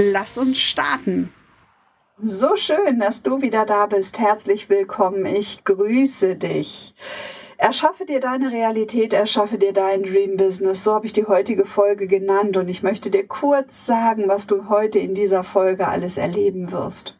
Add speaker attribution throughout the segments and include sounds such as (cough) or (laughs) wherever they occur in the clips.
Speaker 1: Lass uns starten. So schön, dass du wieder da bist. Herzlich willkommen. Ich grüße dich. Erschaffe dir deine Realität, erschaffe dir dein Dream Business. So habe ich die heutige Folge genannt und ich möchte dir kurz sagen, was du heute in dieser Folge alles erleben wirst.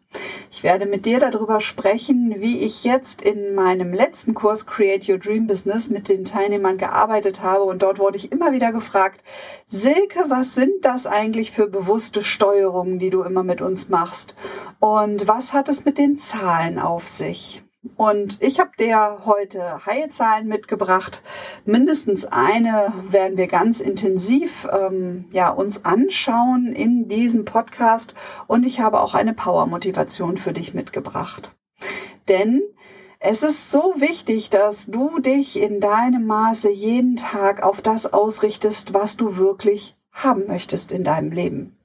Speaker 1: Ich werde mit dir darüber sprechen, wie ich jetzt in meinem letzten Kurs Create Your Dream Business mit den Teilnehmern gearbeitet habe und dort wurde ich immer wieder gefragt, Silke, was sind das eigentlich für bewusste Steuerungen, die du immer mit uns machst? Und was hat es mit den Zahlen auf sich? Und ich habe dir heute Heilzahlen mitgebracht. Mindestens eine werden wir ganz intensiv ähm, ja, uns anschauen in diesem Podcast. Und ich habe auch eine Power-Motivation für dich mitgebracht. Denn es ist so wichtig, dass du dich in deinem Maße jeden Tag auf das ausrichtest, was du wirklich haben möchtest in deinem Leben.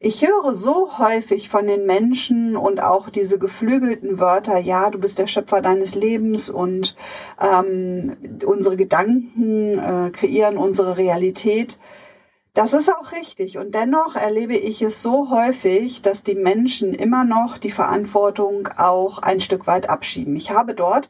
Speaker 1: Ich höre so häufig von den Menschen und auch diese geflügelten Wörter, ja, du bist der Schöpfer deines Lebens und ähm, unsere Gedanken äh, kreieren unsere Realität. Das ist auch richtig. Und dennoch erlebe ich es so häufig, dass die Menschen immer noch die Verantwortung auch ein Stück weit abschieben. Ich habe dort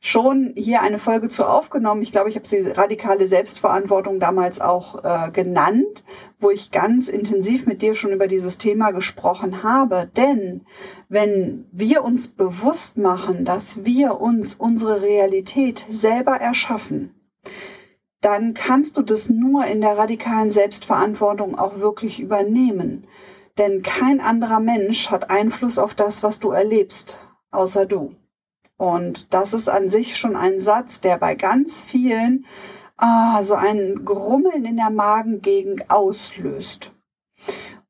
Speaker 1: schon hier eine Folge zu aufgenommen. Ich glaube, ich habe sie radikale Selbstverantwortung damals auch äh, genannt, wo ich ganz intensiv mit dir schon über dieses Thema gesprochen habe. Denn wenn wir uns bewusst machen, dass wir uns unsere Realität selber erschaffen, dann kannst du das nur in der radikalen Selbstverantwortung auch wirklich übernehmen. Denn kein anderer Mensch hat Einfluss auf das, was du erlebst, außer du. Und das ist an sich schon ein Satz, der bei ganz vielen ah, so ein Grummeln in der Magengegend auslöst.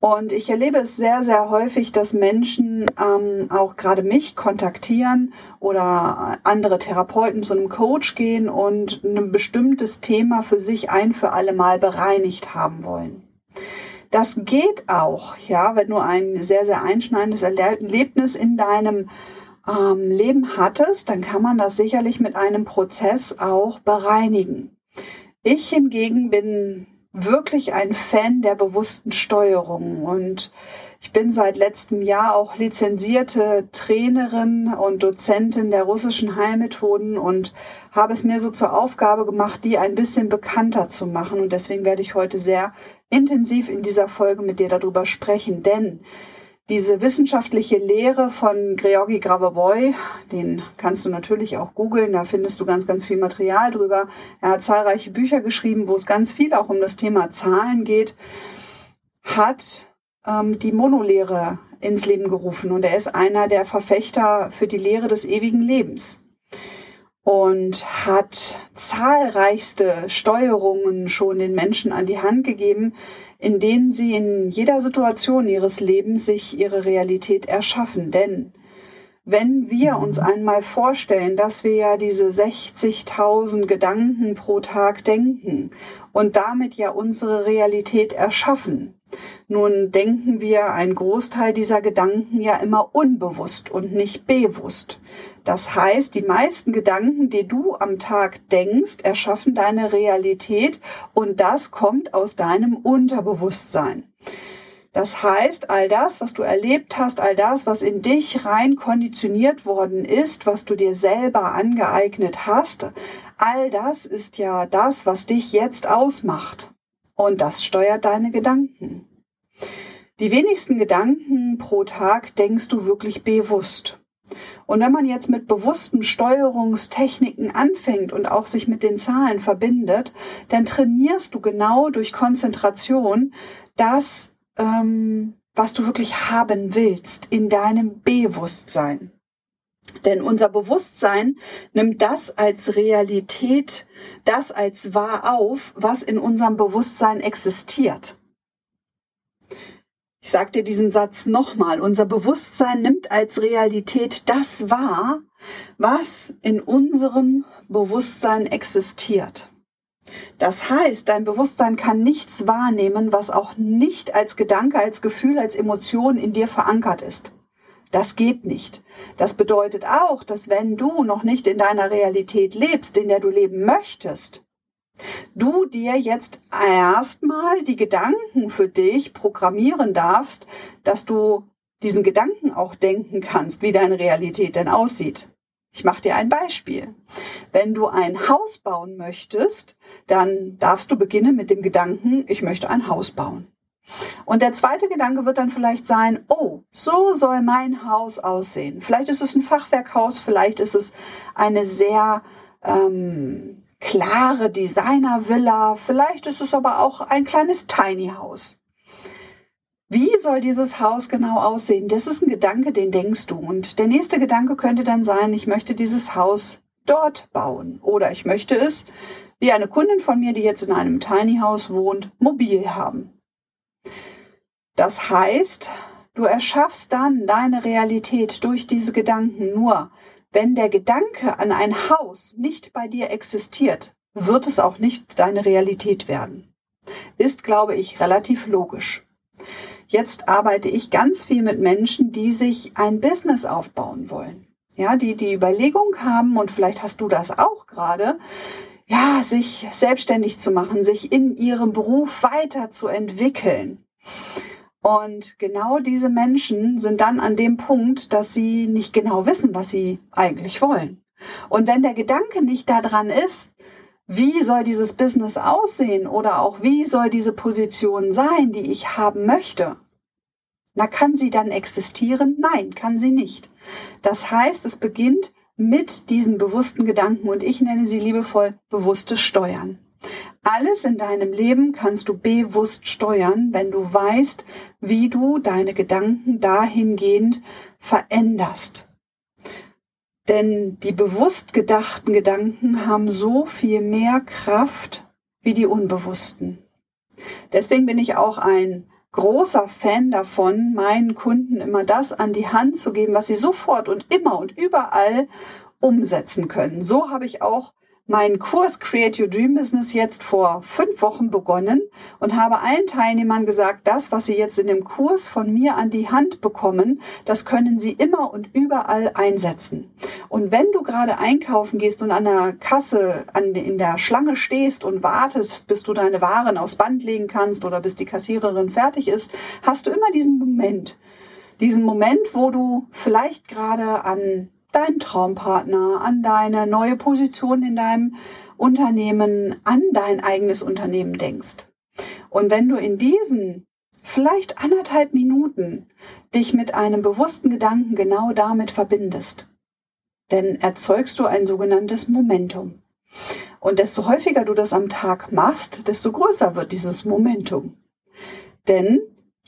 Speaker 1: Und ich erlebe es sehr, sehr häufig, dass Menschen ähm, auch gerade mich kontaktieren oder andere Therapeuten zu einem Coach gehen und ein bestimmtes Thema für sich ein für alle Mal bereinigt haben wollen. Das geht auch, ja, wenn du ein sehr, sehr einschneidendes Erlebnis in deinem ähm, Leben hattest, dann kann man das sicherlich mit einem Prozess auch bereinigen. Ich hingegen bin wirklich ein Fan der bewussten Steuerung und ich bin seit letztem Jahr auch lizenzierte Trainerin und Dozentin der russischen Heilmethoden und habe es mir so zur Aufgabe gemacht, die ein bisschen bekannter zu machen. Und deswegen werde ich heute sehr intensiv in dieser Folge mit dir darüber sprechen. Denn diese wissenschaftliche Lehre von Georgi Gravovoy, den kannst du natürlich auch googeln, da findest du ganz, ganz viel Material drüber. Er hat zahlreiche Bücher geschrieben, wo es ganz viel auch um das Thema Zahlen geht, hat ähm, die Monolehre ins Leben gerufen. Und er ist einer der Verfechter für die Lehre des ewigen Lebens. Und hat zahlreichste Steuerungen schon den Menschen an die Hand gegeben, in denen sie in jeder Situation ihres Lebens sich ihre Realität erschaffen. Denn wenn wir uns einmal vorstellen, dass wir ja diese 60.000 Gedanken pro Tag denken und damit ja unsere Realität erschaffen, nun denken wir ein Großteil dieser Gedanken ja immer unbewusst und nicht bewusst. Das heißt, die meisten Gedanken, die du am Tag denkst, erschaffen deine Realität und das kommt aus deinem Unterbewusstsein. Das heißt, all das, was du erlebt hast, all das, was in dich rein konditioniert worden ist, was du dir selber angeeignet hast, all das ist ja das, was dich jetzt ausmacht. Und das steuert deine Gedanken. Die wenigsten Gedanken pro Tag denkst du wirklich bewusst. Und wenn man jetzt mit bewussten Steuerungstechniken anfängt und auch sich mit den Zahlen verbindet, dann trainierst du genau durch Konzentration das, ähm, was du wirklich haben willst in deinem Bewusstsein. Denn unser Bewusstsein nimmt das als Realität, das als wahr auf, was in unserem Bewusstsein existiert. Ich sage dir diesen Satz nochmal. Unser Bewusstsein nimmt als Realität das wahr, was in unserem Bewusstsein existiert. Das heißt, dein Bewusstsein kann nichts wahrnehmen, was auch nicht als Gedanke, als Gefühl, als Emotion in dir verankert ist. Das geht nicht. Das bedeutet auch, dass wenn du noch nicht in deiner Realität lebst, in der du leben möchtest, du dir jetzt erstmal die Gedanken für dich programmieren darfst, dass du diesen Gedanken auch denken kannst, wie deine Realität denn aussieht. Ich mache dir ein Beispiel. Wenn du ein Haus bauen möchtest, dann darfst du beginnen mit dem Gedanken, ich möchte ein Haus bauen. Und der zweite Gedanke wird dann vielleicht sein, oh, so soll mein Haus aussehen. Vielleicht ist es ein Fachwerkhaus, vielleicht ist es eine sehr ähm, klare Designervilla, vielleicht ist es aber auch ein kleines Tiny House. Wie soll dieses Haus genau aussehen? Das ist ein Gedanke, den denkst du. Und der nächste Gedanke könnte dann sein, ich möchte dieses Haus dort bauen. Oder ich möchte es, wie eine Kundin von mir, die jetzt in einem Tiny House wohnt, mobil haben. Das heißt, du erschaffst dann deine Realität durch diese Gedanken. Nur wenn der Gedanke an ein Haus nicht bei dir existiert, wird es auch nicht deine Realität werden. Ist, glaube ich, relativ logisch. Jetzt arbeite ich ganz viel mit Menschen, die sich ein Business aufbauen wollen. Ja, die die Überlegung haben, und vielleicht hast du das auch gerade, ja, sich selbstständig zu machen, sich in ihrem Beruf weiterzuentwickeln. Und genau diese Menschen sind dann an dem Punkt, dass sie nicht genau wissen, was sie eigentlich wollen. Und wenn der Gedanke nicht daran ist, wie soll dieses Business aussehen oder auch wie soll diese Position sein, die ich haben möchte? Na, kann sie dann existieren? Nein, kann sie nicht. Das heißt, es beginnt mit diesen bewussten Gedanken und ich nenne sie liebevoll bewusstes Steuern. Alles in deinem Leben kannst du bewusst steuern, wenn du weißt, wie du deine Gedanken dahingehend veränderst. Denn die bewusst gedachten Gedanken haben so viel mehr Kraft wie die unbewussten. Deswegen bin ich auch ein großer Fan davon, meinen Kunden immer das an die Hand zu geben, was sie sofort und immer und überall umsetzen können. So habe ich auch meinen Kurs Create Your Dream Business jetzt vor fünf Wochen begonnen und habe allen Teilnehmern gesagt, das, was sie jetzt in dem Kurs von mir an die Hand bekommen, das können sie immer und überall einsetzen. Und wenn du gerade einkaufen gehst und an der Kasse an, in der Schlange stehst und wartest, bis du deine Waren aufs Band legen kannst oder bis die Kassiererin fertig ist, hast du immer diesen Moment. Diesen Moment, wo du vielleicht gerade an deinen Traumpartner, an deine neue Position in deinem Unternehmen, an dein eigenes Unternehmen denkst. Und wenn du in diesen vielleicht anderthalb Minuten dich mit einem bewussten Gedanken genau damit verbindest, dann erzeugst du ein sogenanntes Momentum. Und desto häufiger du das am Tag machst, desto größer wird dieses Momentum. Denn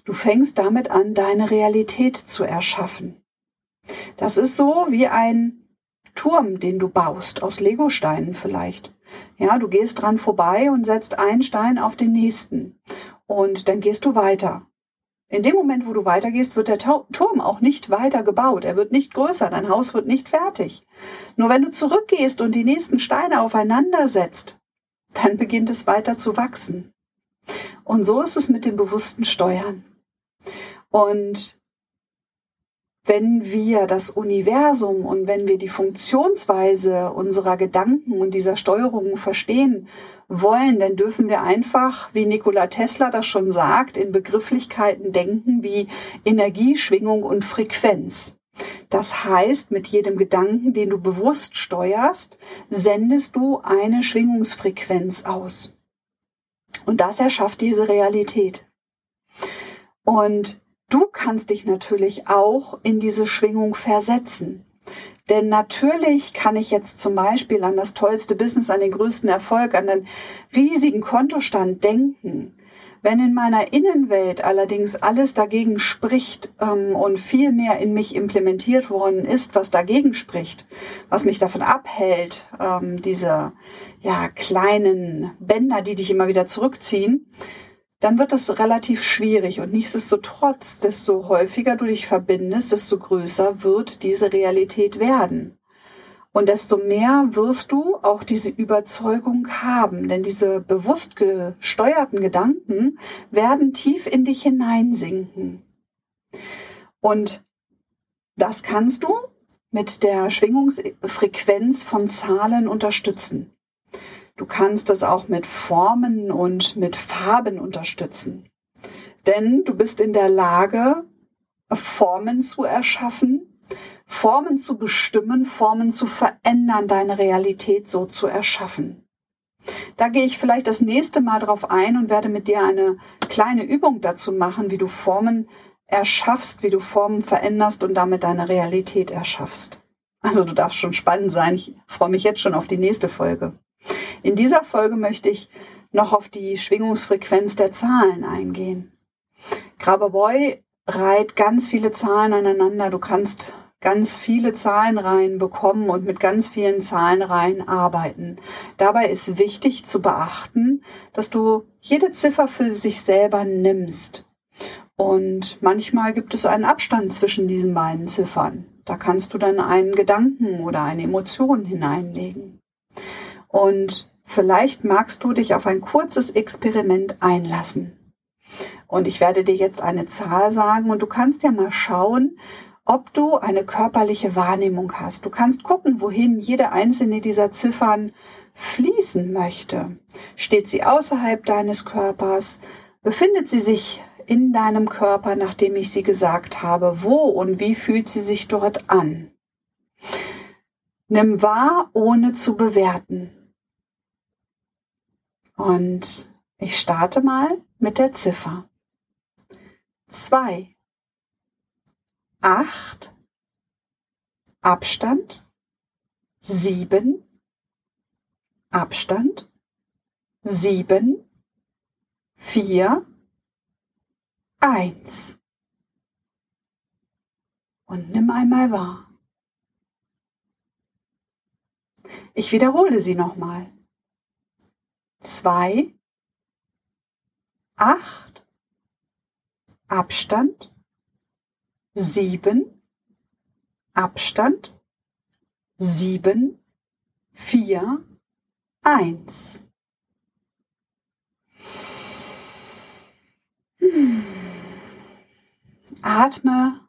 Speaker 1: du fängst damit an, deine Realität zu erschaffen. Das ist so wie ein Turm, den du baust, aus Legosteinen vielleicht. Ja, du gehst dran vorbei und setzt einen Stein auf den nächsten. Und dann gehst du weiter. In dem Moment, wo du weitergehst, wird der Turm auch nicht weiter gebaut. Er wird nicht größer. Dein Haus wird nicht fertig. Nur wenn du zurückgehst und die nächsten Steine aufeinander setzt, dann beginnt es weiter zu wachsen. Und so ist es mit dem bewussten Steuern. Und wenn wir das Universum und wenn wir die Funktionsweise unserer Gedanken und dieser Steuerung verstehen wollen, dann dürfen wir einfach, wie Nikola Tesla das schon sagt, in Begrifflichkeiten denken wie Energie, Schwingung und Frequenz. Das heißt, mit jedem Gedanken, den du bewusst steuerst, sendest du eine Schwingungsfrequenz aus. Und das erschafft diese Realität. Und Du kannst dich natürlich auch in diese Schwingung versetzen. Denn natürlich kann ich jetzt zum Beispiel an das tollste Business, an den größten Erfolg, an den riesigen Kontostand denken. Wenn in meiner Innenwelt allerdings alles dagegen spricht ähm, und viel mehr in mich implementiert worden ist, was dagegen spricht, was mich davon abhält, ähm, diese ja kleinen Bänder, die dich immer wieder zurückziehen, dann wird das relativ schwierig und nichtsdestotrotz, desto häufiger du dich verbindest, desto größer wird diese Realität werden. Und desto mehr wirst du auch diese Überzeugung haben, denn diese bewusst gesteuerten Gedanken werden tief in dich hineinsinken. Und das kannst du mit der Schwingungsfrequenz von Zahlen unterstützen. Du kannst das auch mit Formen und mit Farben unterstützen. Denn du bist in der Lage, Formen zu erschaffen, Formen zu bestimmen, Formen zu verändern, deine Realität so zu erschaffen. Da gehe ich vielleicht das nächste Mal drauf ein und werde mit dir eine kleine Übung dazu machen, wie du Formen erschaffst, wie du Formen veränderst und damit deine Realität erschaffst. Also du darfst schon spannend sein. Ich freue mich jetzt schon auf die nächste Folge. In dieser Folge möchte ich noch auf die Schwingungsfrequenz der Zahlen eingehen. Grabberboy reiht ganz viele Zahlen aneinander. Du kannst ganz viele Zahlenreihen bekommen und mit ganz vielen Zahlenreihen arbeiten. Dabei ist wichtig zu beachten, dass du jede Ziffer für sich selber nimmst. Und manchmal gibt es einen Abstand zwischen diesen beiden Ziffern. Da kannst du dann einen Gedanken oder eine Emotion hineinlegen. Und vielleicht magst du dich auf ein kurzes Experiment einlassen. Und ich werde dir jetzt eine Zahl sagen und du kannst ja mal schauen, ob du eine körperliche Wahrnehmung hast. Du kannst gucken, wohin jede einzelne dieser Ziffern fließen möchte. Steht sie außerhalb deines Körpers? Befindet sie sich in deinem Körper, nachdem ich sie gesagt habe? Wo und wie fühlt sie sich dort an? Nimm wahr, ohne zu bewerten. Und ich starte mal mit der Ziffer. Zwei acht, Abstand, sieben, Abstand, sieben, vier, eins. Und nimm einmal wahr. Ich wiederhole sie nochmal. Zwei, acht, Abstand, sieben, Abstand, sieben, vier, eins. Atme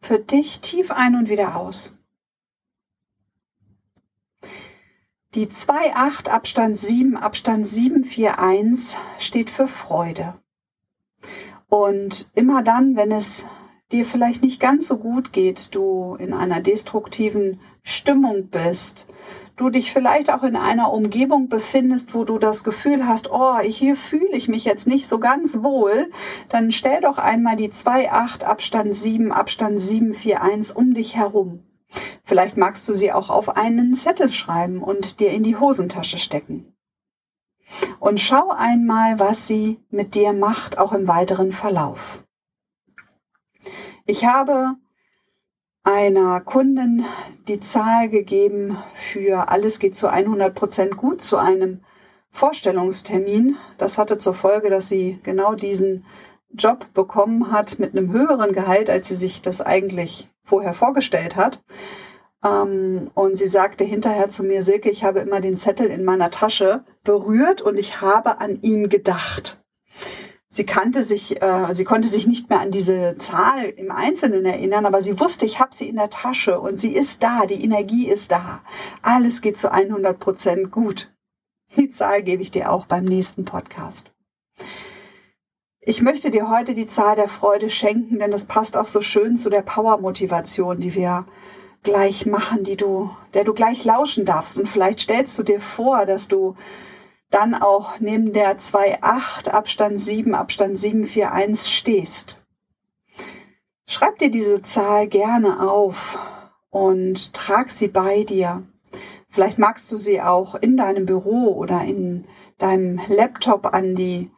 Speaker 1: für dich tief ein und wieder aus. Die 2,8 Abstand 7, Abstand 741 steht für Freude. Und immer dann, wenn es dir vielleicht nicht ganz so gut geht, du in einer destruktiven Stimmung bist, du dich vielleicht auch in einer Umgebung befindest, wo du das Gefühl hast, oh, hier fühle ich mich jetzt nicht so ganz wohl, dann stell doch einmal die 2,8 Abstand 7, Abstand 741 um dich herum. Vielleicht magst du sie auch auf einen Zettel schreiben und dir in die Hosentasche stecken. Und schau einmal, was sie mit dir macht, auch im weiteren Verlauf. Ich habe einer Kundin die Zahl gegeben für alles geht zu 100 Prozent gut zu einem Vorstellungstermin. Das hatte zur Folge, dass sie genau diesen Job bekommen hat mit einem höheren Gehalt, als sie sich das eigentlich vorher vorgestellt hat. Ähm, und sie sagte hinterher zu mir, Silke, ich habe immer den Zettel in meiner Tasche berührt und ich habe an ihn gedacht. Sie kannte sich, äh, sie konnte sich nicht mehr an diese Zahl im Einzelnen erinnern, aber sie wusste, ich habe sie in der Tasche und sie ist da, die Energie ist da. Alles geht zu 100 Prozent gut. Die Zahl gebe ich dir auch beim nächsten Podcast. Ich möchte dir heute die Zahl der Freude schenken, denn das passt auch so schön zu der Power-Motivation, die wir gleich machen, die du, der du gleich lauschen darfst. Und vielleicht stellst du dir vor, dass du dann auch neben der 2.8 Abstand 7 Abstand 741 stehst. Schreib dir diese Zahl gerne auf und trag sie bei dir. Vielleicht magst du sie auch in deinem Büro oder in deinem Laptop an die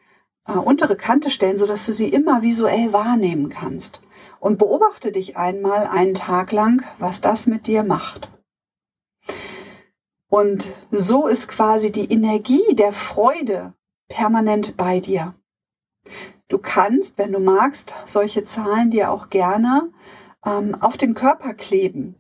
Speaker 1: äh, untere Kante stellen, sodass du sie immer visuell wahrnehmen kannst. Und beobachte dich einmal einen Tag lang, was das mit dir macht. Und so ist quasi die Energie der Freude permanent bei dir. Du kannst, wenn du magst, solche Zahlen dir auch gerne ähm, auf den Körper kleben.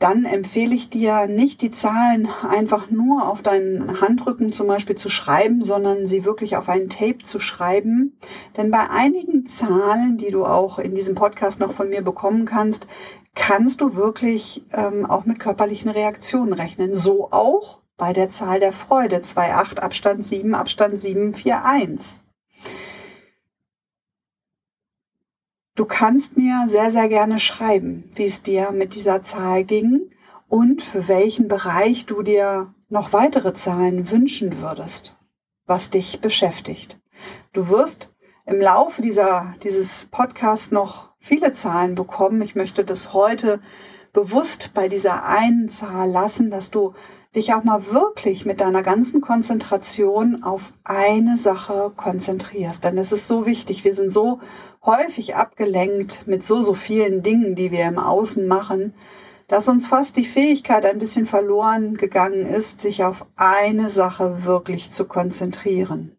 Speaker 1: Dann empfehle ich dir nicht die Zahlen einfach nur auf deinen Handrücken zum Beispiel zu schreiben, sondern sie wirklich auf ein Tape zu schreiben. Denn bei einigen Zahlen, die du auch in diesem Podcast noch von mir bekommen kannst, kannst du wirklich ähm, auch mit körperlichen Reaktionen rechnen. So auch bei der Zahl der Freude 2,8 Abstand 7 Abstand 741. Du kannst mir sehr, sehr gerne schreiben, wie es dir mit dieser Zahl ging und für welchen Bereich du dir noch weitere Zahlen wünschen würdest, was dich beschäftigt. Du wirst im Laufe dieser, dieses Podcasts noch viele Zahlen bekommen. Ich möchte das heute bewusst bei dieser einen Zahl lassen, dass du dich auch mal wirklich mit deiner ganzen Konzentration auf eine Sache konzentrierst. Denn es ist so wichtig. Wir sind so häufig abgelenkt mit so, so vielen Dingen, die wir im Außen machen, dass uns fast die Fähigkeit ein bisschen verloren gegangen ist, sich auf eine Sache wirklich zu konzentrieren.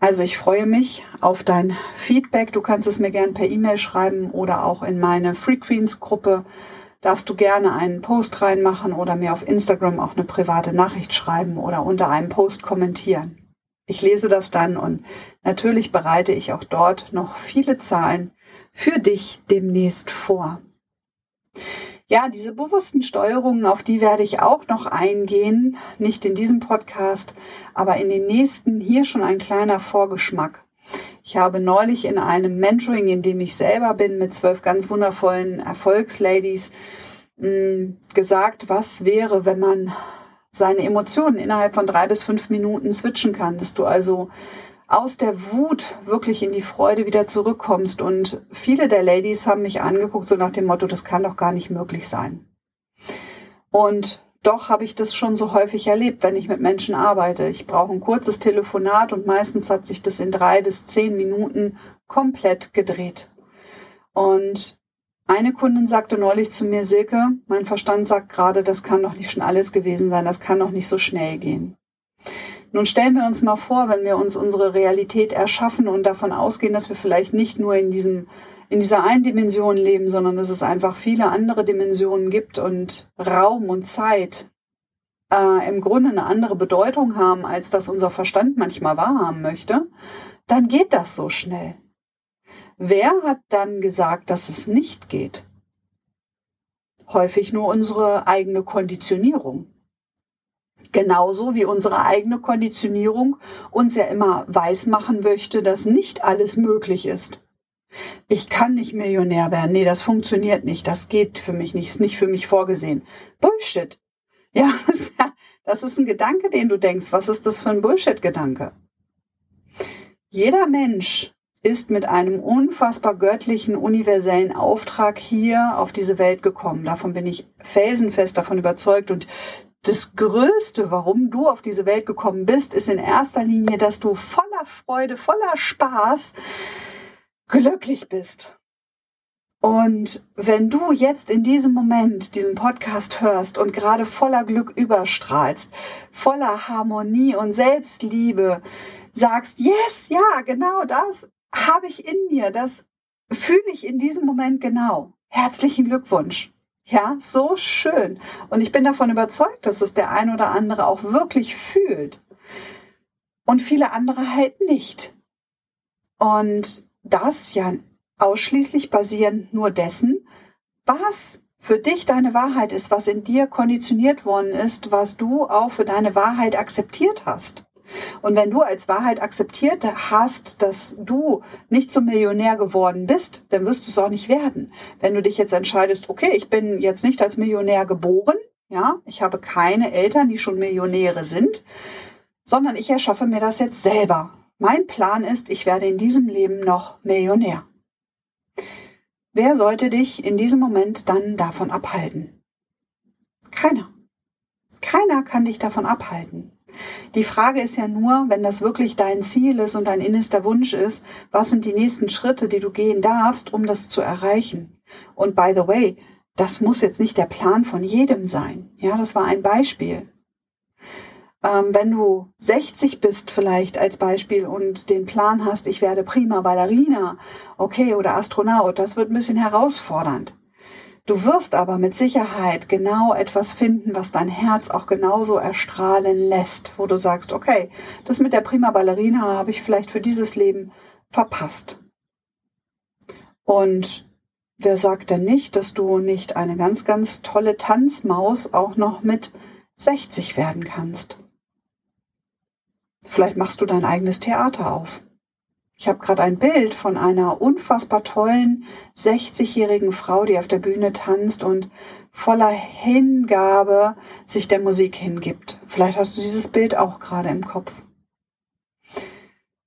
Speaker 1: Also ich freue mich auf dein Feedback. Du kannst es mir gerne per E-Mail schreiben oder auch in meine Free Queens Gruppe darfst du gerne einen Post reinmachen oder mir auf Instagram auch eine private Nachricht schreiben oder unter einem Post kommentieren. Ich lese das dann und natürlich bereite ich auch dort noch viele Zahlen für dich demnächst vor. Ja, diese bewussten Steuerungen, auf die werde ich auch noch eingehen, nicht in diesem Podcast, aber in den nächsten hier schon ein kleiner Vorgeschmack. Ich habe neulich in einem Mentoring, in dem ich selber bin, mit zwölf ganz wundervollen Erfolgsladies, mm, gesagt, was wäre, wenn man seine Emotionen innerhalb von drei bis fünf Minuten switchen kann, dass du also aus der Wut wirklich in die Freude wieder zurückkommst. Und viele der Ladies haben mich angeguckt, so nach dem Motto, das kann doch gar nicht möglich sein. Und doch habe ich das schon so häufig erlebt, wenn ich mit Menschen arbeite. Ich brauche ein kurzes Telefonat und meistens hat sich das in drei bis zehn Minuten komplett gedreht. Und eine Kundin sagte neulich zu mir, Silke, mein Verstand sagt gerade, das kann doch nicht schon alles gewesen sein, das kann doch nicht so schnell gehen. Nun stellen wir uns mal vor, wenn wir uns unsere Realität erschaffen und davon ausgehen, dass wir vielleicht nicht nur in diesem, in dieser einen Dimension leben, sondern dass es einfach viele andere Dimensionen gibt und Raum und Zeit äh, im Grunde eine andere Bedeutung haben, als das unser Verstand manchmal wahrhaben möchte, dann geht das so schnell. Wer hat dann gesagt, dass es nicht geht? Häufig nur unsere eigene Konditionierung. Genauso wie unsere eigene Konditionierung uns ja immer weismachen möchte, dass nicht alles möglich ist. Ich kann nicht Millionär werden. Nee, das funktioniert nicht. Das geht für mich nicht. Ist nicht für mich vorgesehen. Bullshit. (laughs) Ja, das ist ein Gedanke, den du denkst. Was ist das für ein Bullshit-Gedanke? Jeder Mensch ist mit einem unfassbar göttlichen, universellen Auftrag hier auf diese Welt gekommen. Davon bin ich felsenfest davon überzeugt. Und das Größte, warum du auf diese Welt gekommen bist, ist in erster Linie, dass du voller Freude, voller Spaß glücklich bist. Und wenn du jetzt in diesem Moment diesen Podcast hörst und gerade voller Glück überstrahlst, voller Harmonie und Selbstliebe, sagst, yes, ja, genau das habe ich in mir, das fühle ich in diesem Moment genau. Herzlichen Glückwunsch. Ja, so schön. Und ich bin davon überzeugt, dass es der ein oder andere auch wirklich fühlt. Und viele andere halt nicht. Und das ja ausschließlich basierend nur dessen, was für dich deine Wahrheit ist, was in dir konditioniert worden ist, was du auch für deine Wahrheit akzeptiert hast. Und wenn du als Wahrheit akzeptiert hast, dass du nicht zum Millionär geworden bist, dann wirst du es auch nicht werden. Wenn du dich jetzt entscheidest, okay, ich bin jetzt nicht als Millionär geboren, ja, ich habe keine Eltern, die schon Millionäre sind, sondern ich erschaffe mir das jetzt selber. Mein Plan ist, ich werde in diesem Leben noch Millionär. Wer sollte dich in diesem Moment dann davon abhalten? Keiner. Keiner kann dich davon abhalten. Die Frage ist ja nur, wenn das wirklich dein Ziel ist und dein innerster Wunsch ist, was sind die nächsten Schritte, die du gehen darfst, um das zu erreichen? Und by the way, das muss jetzt nicht der Plan von jedem sein. Ja, das war ein Beispiel. Ähm, wenn du 60 bist vielleicht als Beispiel und den Plan hast, ich werde prima Ballerina, okay, oder Astronaut, das wird ein bisschen herausfordernd. Du wirst aber mit Sicherheit genau etwas finden, was dein Herz auch genauso erstrahlen lässt, wo du sagst, okay, das mit der Prima Ballerina habe ich vielleicht für dieses Leben verpasst. Und wer sagt denn nicht, dass du nicht eine ganz, ganz tolle Tanzmaus auch noch mit 60 werden kannst? Vielleicht machst du dein eigenes Theater auf. Ich habe gerade ein Bild von einer unfassbar tollen 60-jährigen Frau, die auf der Bühne tanzt und voller Hingabe sich der Musik hingibt. Vielleicht hast du dieses Bild auch gerade im Kopf.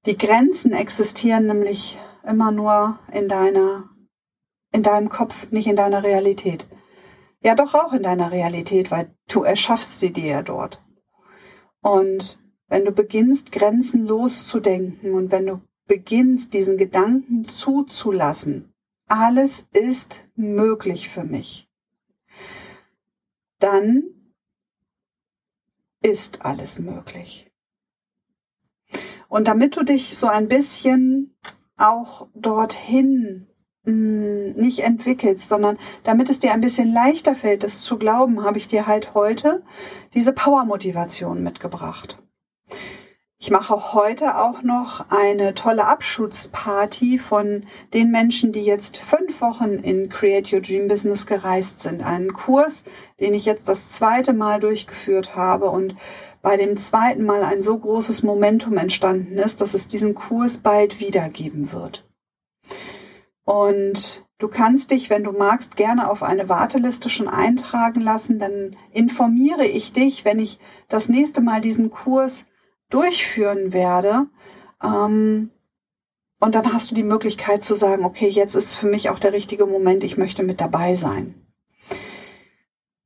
Speaker 1: Die Grenzen existieren nämlich immer nur in deiner, in deinem Kopf, nicht in deiner Realität. Ja, doch auch in deiner Realität, weil du erschaffst sie dir ja dort. Und wenn du beginnst, grenzenlos zu denken und wenn du beginnst, diesen Gedanken zuzulassen, alles ist möglich für mich, dann ist alles möglich. Und damit du dich so ein bisschen auch dorthin hm, nicht entwickelst, sondern damit es dir ein bisschen leichter fällt, das zu glauben, habe ich dir halt heute diese Power-Motivation mitgebracht. Ich mache heute auch noch eine tolle Abschlussparty von den Menschen, die jetzt fünf Wochen in Create Your Dream Business gereist sind. Einen Kurs, den ich jetzt das zweite Mal durchgeführt habe und bei dem zweiten Mal ein so großes Momentum entstanden ist, dass es diesen Kurs bald wiedergeben wird. Und du kannst dich, wenn du magst, gerne auf eine Warteliste schon eintragen lassen. Dann informiere ich dich, wenn ich das nächste Mal diesen Kurs durchführen werde. Ähm, und dann hast du die Möglichkeit zu sagen, okay, jetzt ist für mich auch der richtige Moment, ich möchte mit dabei sein.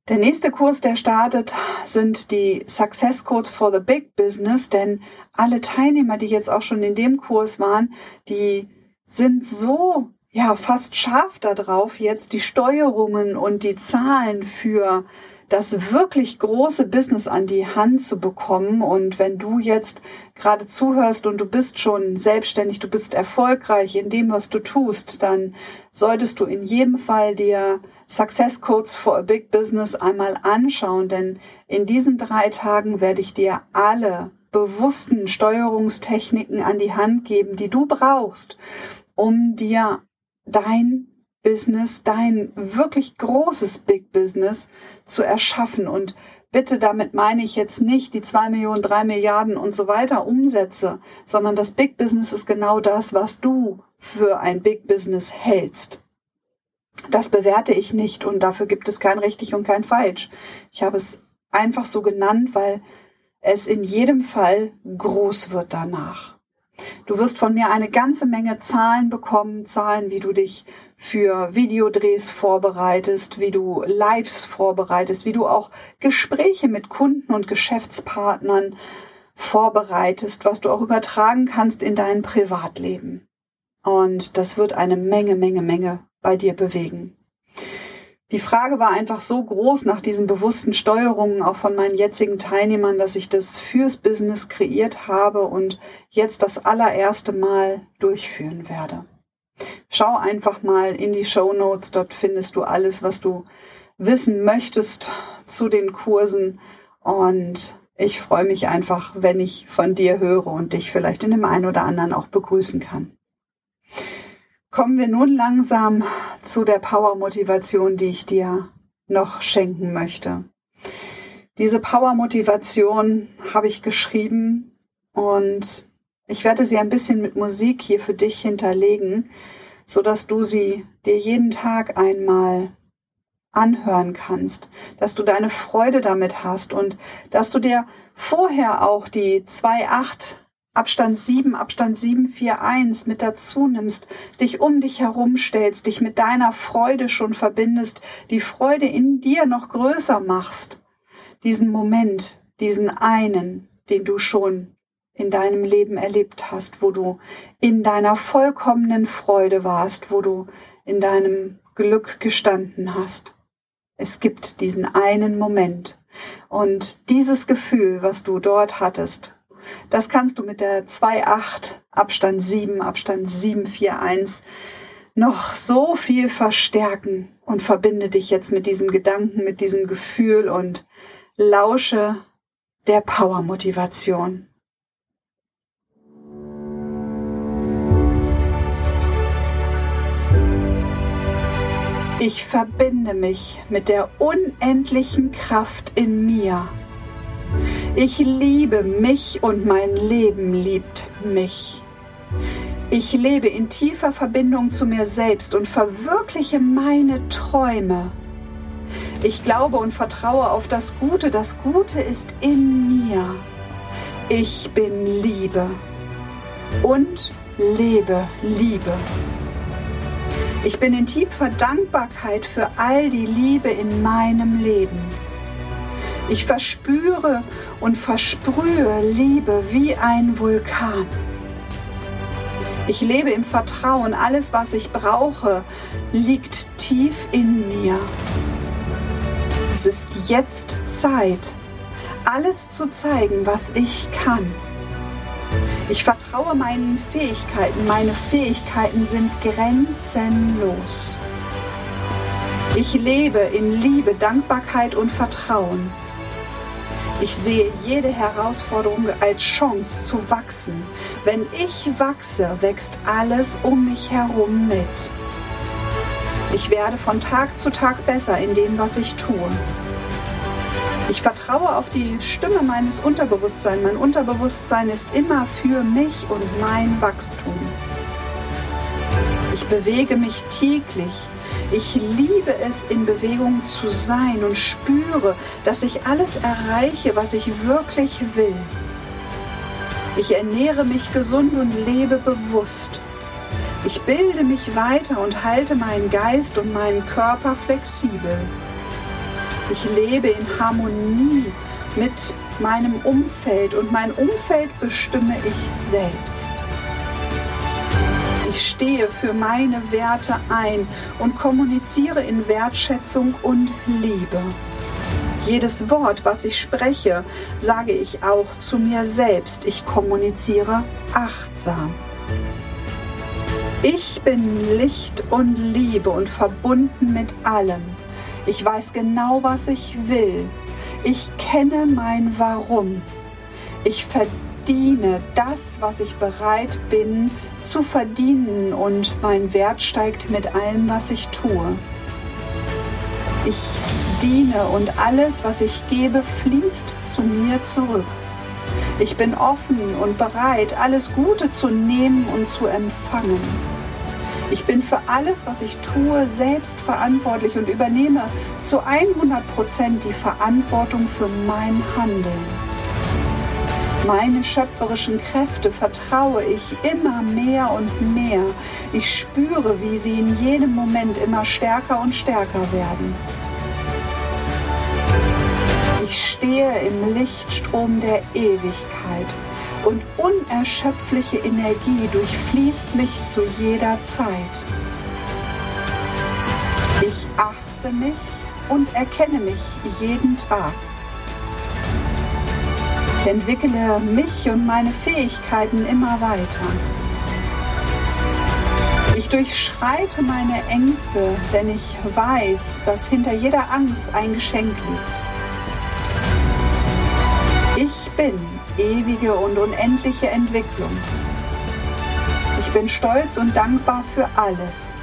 Speaker 1: Der nächste Kurs, der startet, sind die Success Codes for the Big Business, denn alle Teilnehmer, die jetzt auch schon in dem Kurs waren, die sind so ja fast scharf darauf, jetzt die Steuerungen und die Zahlen für das wirklich große Business an die Hand zu bekommen. Und wenn du jetzt gerade zuhörst und du bist schon selbstständig, du bist erfolgreich in dem, was du tust, dann solltest du in jedem Fall dir Success Codes for a Big Business einmal anschauen, denn in diesen drei Tagen werde ich dir alle bewussten Steuerungstechniken an die Hand geben, die du brauchst, um dir dein Business, dein wirklich großes Big Business zu erschaffen. Und bitte damit meine ich jetzt nicht die zwei Millionen, drei Milliarden und so weiter Umsätze, sondern das Big Business ist genau das, was du für ein Big Business hältst. Das bewerte ich nicht und dafür gibt es kein richtig und kein falsch. Ich habe es einfach so genannt, weil es in jedem Fall groß wird danach. Du wirst von mir eine ganze Menge Zahlen bekommen, Zahlen, wie du dich für Videodrehs vorbereitest, wie du Lives vorbereitest, wie du auch Gespräche mit Kunden und Geschäftspartnern vorbereitest, was du auch übertragen kannst in dein Privatleben. Und das wird eine Menge, Menge, Menge bei dir bewegen. Die Frage war einfach so groß nach diesen bewussten Steuerungen auch von meinen jetzigen Teilnehmern, dass ich das fürs Business kreiert habe und jetzt das allererste Mal durchführen werde. Schau einfach mal in die Show Notes, dort findest du alles, was du wissen möchtest zu den Kursen und ich freue mich einfach, wenn ich von dir höre und dich vielleicht in dem einen oder anderen auch begrüßen kann. Kommen wir nun langsam zu der Power-Motivation, die ich dir noch schenken möchte. Diese Power-Motivation habe ich geschrieben und ich werde sie ein bisschen mit Musik hier für dich hinterlegen, so dass du sie dir jeden Tag einmal anhören kannst, dass du deine Freude damit hast und dass du dir vorher auch die 2.8 Abstand 7, Abstand 741 mit dazu nimmst, dich um dich herumstellst, dich mit deiner Freude schon verbindest, die Freude in dir noch größer machst, diesen Moment, diesen einen, den du schon in deinem Leben erlebt hast, wo du in deiner vollkommenen Freude warst, wo du in deinem Glück gestanden hast. Es gibt diesen einen Moment Und dieses Gefühl, was du dort hattest, das kannst du mit der 2.8 Abstand 7, Abstand 741 noch so viel verstärken und verbinde dich jetzt mit diesem Gedanken, mit diesem Gefühl und lausche der Power-Motivation. Ich verbinde mich mit der unendlichen Kraft in mir. Ich liebe mich und mein Leben liebt mich. Ich lebe in tiefer Verbindung zu mir selbst und verwirkliche meine Träume. Ich glaube und vertraue auf das Gute. Das Gute ist in mir. Ich bin Liebe und lebe Liebe. Ich bin in tiefer Dankbarkeit für all die Liebe in meinem Leben. Ich verspüre und versprühe Liebe wie ein Vulkan. Ich lebe im Vertrauen, alles, was ich brauche, liegt tief in mir. Es ist jetzt Zeit, alles zu zeigen, was ich kann. Ich vertraue meinen Fähigkeiten. Meine Fähigkeiten sind grenzenlos. Ich lebe in Liebe, Dankbarkeit und Vertrauen. Ich sehe jede Herausforderung als Chance zu wachsen. Wenn ich wachse, wächst alles um mich herum mit. Ich werde von Tag zu Tag besser in dem, was ich tue. Ich vertraue auf die Stimme meines Unterbewusstseins. Mein Unterbewusstsein ist immer für mich und mein Wachstum. Ich bewege mich täglich. Ich liebe es, in Bewegung zu sein und spüre, dass ich alles erreiche, was ich wirklich will. Ich ernähre mich gesund und lebe bewusst. Ich bilde mich weiter und halte meinen Geist und meinen Körper flexibel. Ich lebe in Harmonie mit meinem Umfeld und mein Umfeld bestimme ich selbst. Ich stehe für meine Werte ein und kommuniziere in Wertschätzung und Liebe. Jedes Wort, was ich spreche, sage ich auch zu mir selbst. Ich kommuniziere achtsam. Ich bin Licht und Liebe und verbunden mit allem. Ich weiß genau, was ich will. Ich kenne mein Warum. Ich verdiene das, was ich bereit bin zu verdienen und mein Wert steigt mit allem, was ich tue. Ich diene und alles, was ich gebe, fließt zu mir zurück. Ich bin offen und bereit, alles Gute zu nehmen und zu empfangen. Ich bin für alles, was ich tue, selbst verantwortlich und übernehme zu 100 Prozent die Verantwortung für mein Handeln. Meine schöpferischen Kräfte vertraue ich immer mehr und mehr. Ich spüre, wie sie in jedem Moment immer stärker und stärker werden. Ich stehe im Lichtstrom der Ewigkeit und unerschöpfliche Energie durchfließt mich zu jeder Zeit. Ich achte mich und erkenne mich jeden Tag. Ich entwickle mich und meine Fähigkeiten immer weiter. Ich durchschreite meine Ängste, denn ich weiß, dass hinter jeder Angst ein Geschenk liegt. Ewige und unendliche Entwicklung. Ich bin stolz und dankbar für alles.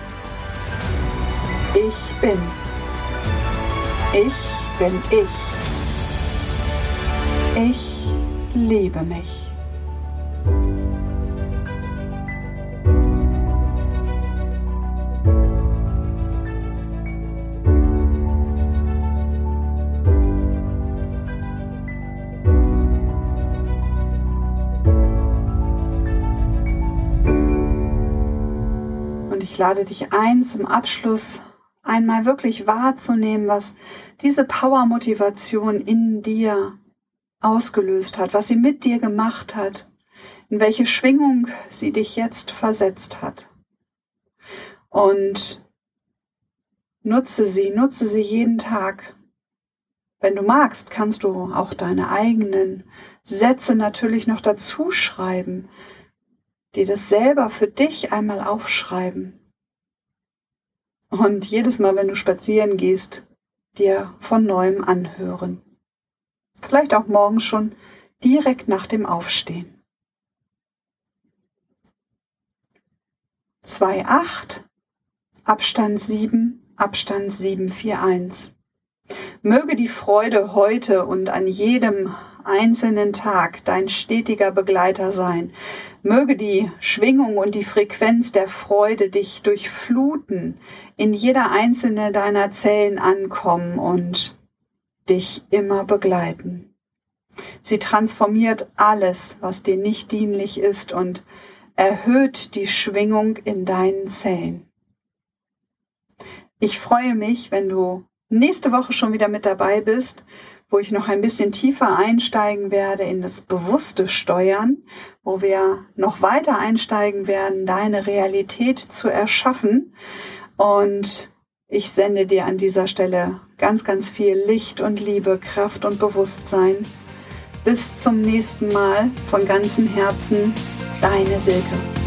Speaker 1: Ich bin. Ich bin ich. Ich liebe mich. Lade dich ein, zum Abschluss einmal wirklich wahrzunehmen, was diese Power-Motivation in dir ausgelöst hat, was sie mit dir gemacht hat, in welche Schwingung sie dich jetzt versetzt hat. Und nutze sie, nutze sie jeden Tag. Wenn du magst, kannst du auch deine eigenen Sätze natürlich noch dazu schreiben, die das selber für dich einmal aufschreiben. Und jedes Mal, wenn du spazieren gehst, dir von neuem anhören. Vielleicht auch morgen schon direkt nach dem Aufstehen. 2.8 Abstand 7 Abstand 741 Möge die Freude heute und an jedem einzelnen Tag dein stetiger Begleiter sein. Möge die Schwingung und die Frequenz der Freude dich durchfluten, in jeder einzelne deiner Zellen ankommen und dich immer begleiten. Sie transformiert alles, was dir nicht dienlich ist und erhöht die Schwingung in deinen Zellen. Ich freue mich, wenn du nächste Woche schon wieder mit dabei bist, wo ich noch ein bisschen tiefer einsteigen werde in das bewusste Steuern, wo wir noch weiter einsteigen werden, deine Realität zu erschaffen. Und ich sende dir an dieser Stelle ganz, ganz viel Licht und Liebe, Kraft und Bewusstsein. Bis zum nächsten Mal von ganzem Herzen, deine Silke.